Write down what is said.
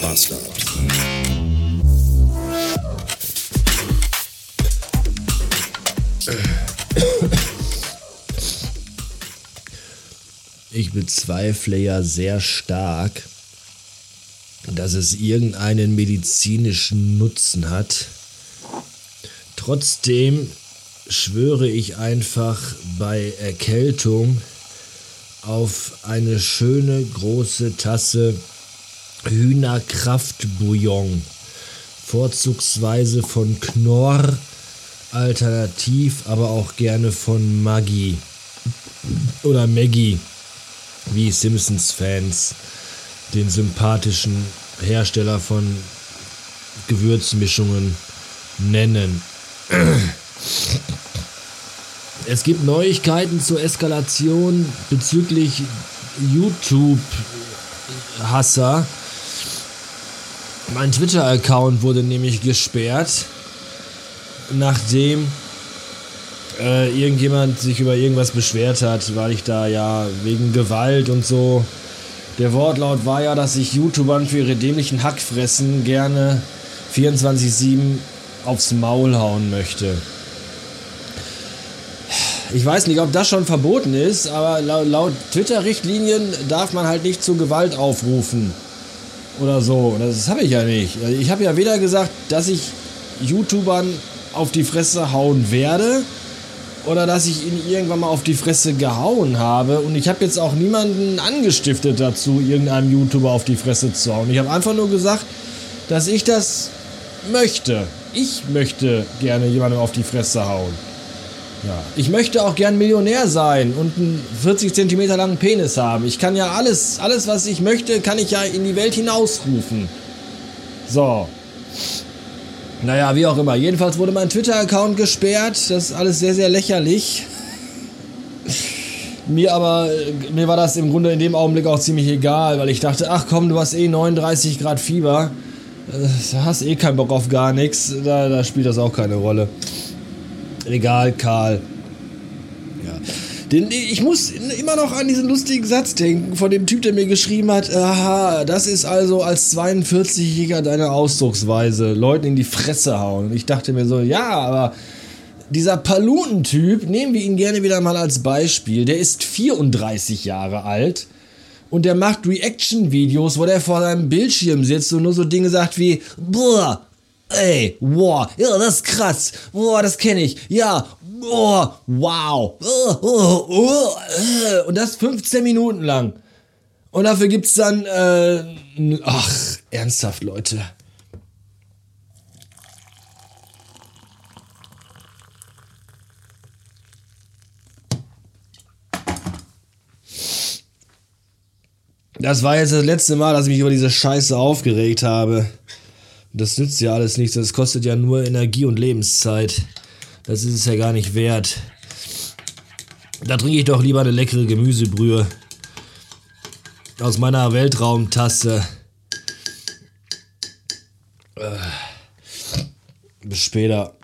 Bastard. Ich bezweifle ja sehr stark, dass es irgendeinen medizinischen Nutzen hat. Trotzdem schwöre ich einfach bei Erkältung auf eine schöne große Tasse Hühnerkraftbouillon. Vorzugsweise von Knorr, alternativ aber auch gerne von Maggi oder Maggie, wie Simpsons-Fans den sympathischen Hersteller von Gewürzmischungen nennen. Es gibt Neuigkeiten zur Eskalation bezüglich YouTube-Hasser. Mein Twitter-Account wurde nämlich gesperrt, nachdem äh, irgendjemand sich über irgendwas beschwert hat, weil ich da ja wegen Gewalt und so. Der Wortlaut war ja, dass ich YouTubern für ihre dämlichen Hackfressen gerne 24-7 aufs Maul hauen möchte. Ich weiß nicht, ob das schon verboten ist, aber laut, laut Twitter-Richtlinien darf man halt nicht zu Gewalt aufrufen. Oder so. Das habe ich ja nicht. Ich habe ja weder gesagt, dass ich YouTubern auf die Fresse hauen werde oder dass ich ihn irgendwann mal auf die Fresse gehauen habe. Und ich habe jetzt auch niemanden angestiftet dazu, irgendeinem YouTuber auf die Fresse zu hauen. Ich habe einfach nur gesagt, dass ich das möchte. Ich möchte gerne jemandem auf die Fresse hauen. Ja. Ich möchte auch gern Millionär sein und einen 40 cm langen Penis haben. Ich kann ja alles, alles, was ich möchte, kann ich ja in die Welt hinausrufen. So. Naja, wie auch immer. Jedenfalls wurde mein Twitter-Account gesperrt. Das ist alles sehr, sehr lächerlich. Mir aber, mir war das im Grunde in dem Augenblick auch ziemlich egal, weil ich dachte, ach komm, du hast eh 39 Grad Fieber. Du äh, hast eh keinen Bock auf gar nichts. Da, da spielt das auch keine Rolle. Egal, Karl. Ja. Den, ich muss immer noch an diesen lustigen Satz denken von dem Typ, der mir geschrieben hat, aha, das ist also als 42-Jähriger deine Ausdrucksweise, Leuten in die Fresse hauen. Und ich dachte mir so, ja, aber dieser Paluten-Typ, nehmen wir ihn gerne wieder mal als Beispiel, der ist 34 Jahre alt und der macht Reaction-Videos, wo der vor seinem Bildschirm sitzt und nur so Dinge sagt wie, boah, Ey, wow, ja, das ist krass. Boah, das kenne ich. Ja, oh, wow. Oh, oh, oh, und das 15 Minuten lang. Und dafür gibt's dann, äh, ach, ernsthaft, Leute. Das war jetzt das letzte Mal, dass ich mich über diese Scheiße aufgeregt habe. Das nützt ja alles nichts, das kostet ja nur Energie und Lebenszeit. Das ist es ja gar nicht wert. Da trinke ich doch lieber eine leckere Gemüsebrühe. Aus meiner Weltraumtasse. Äh, bis später.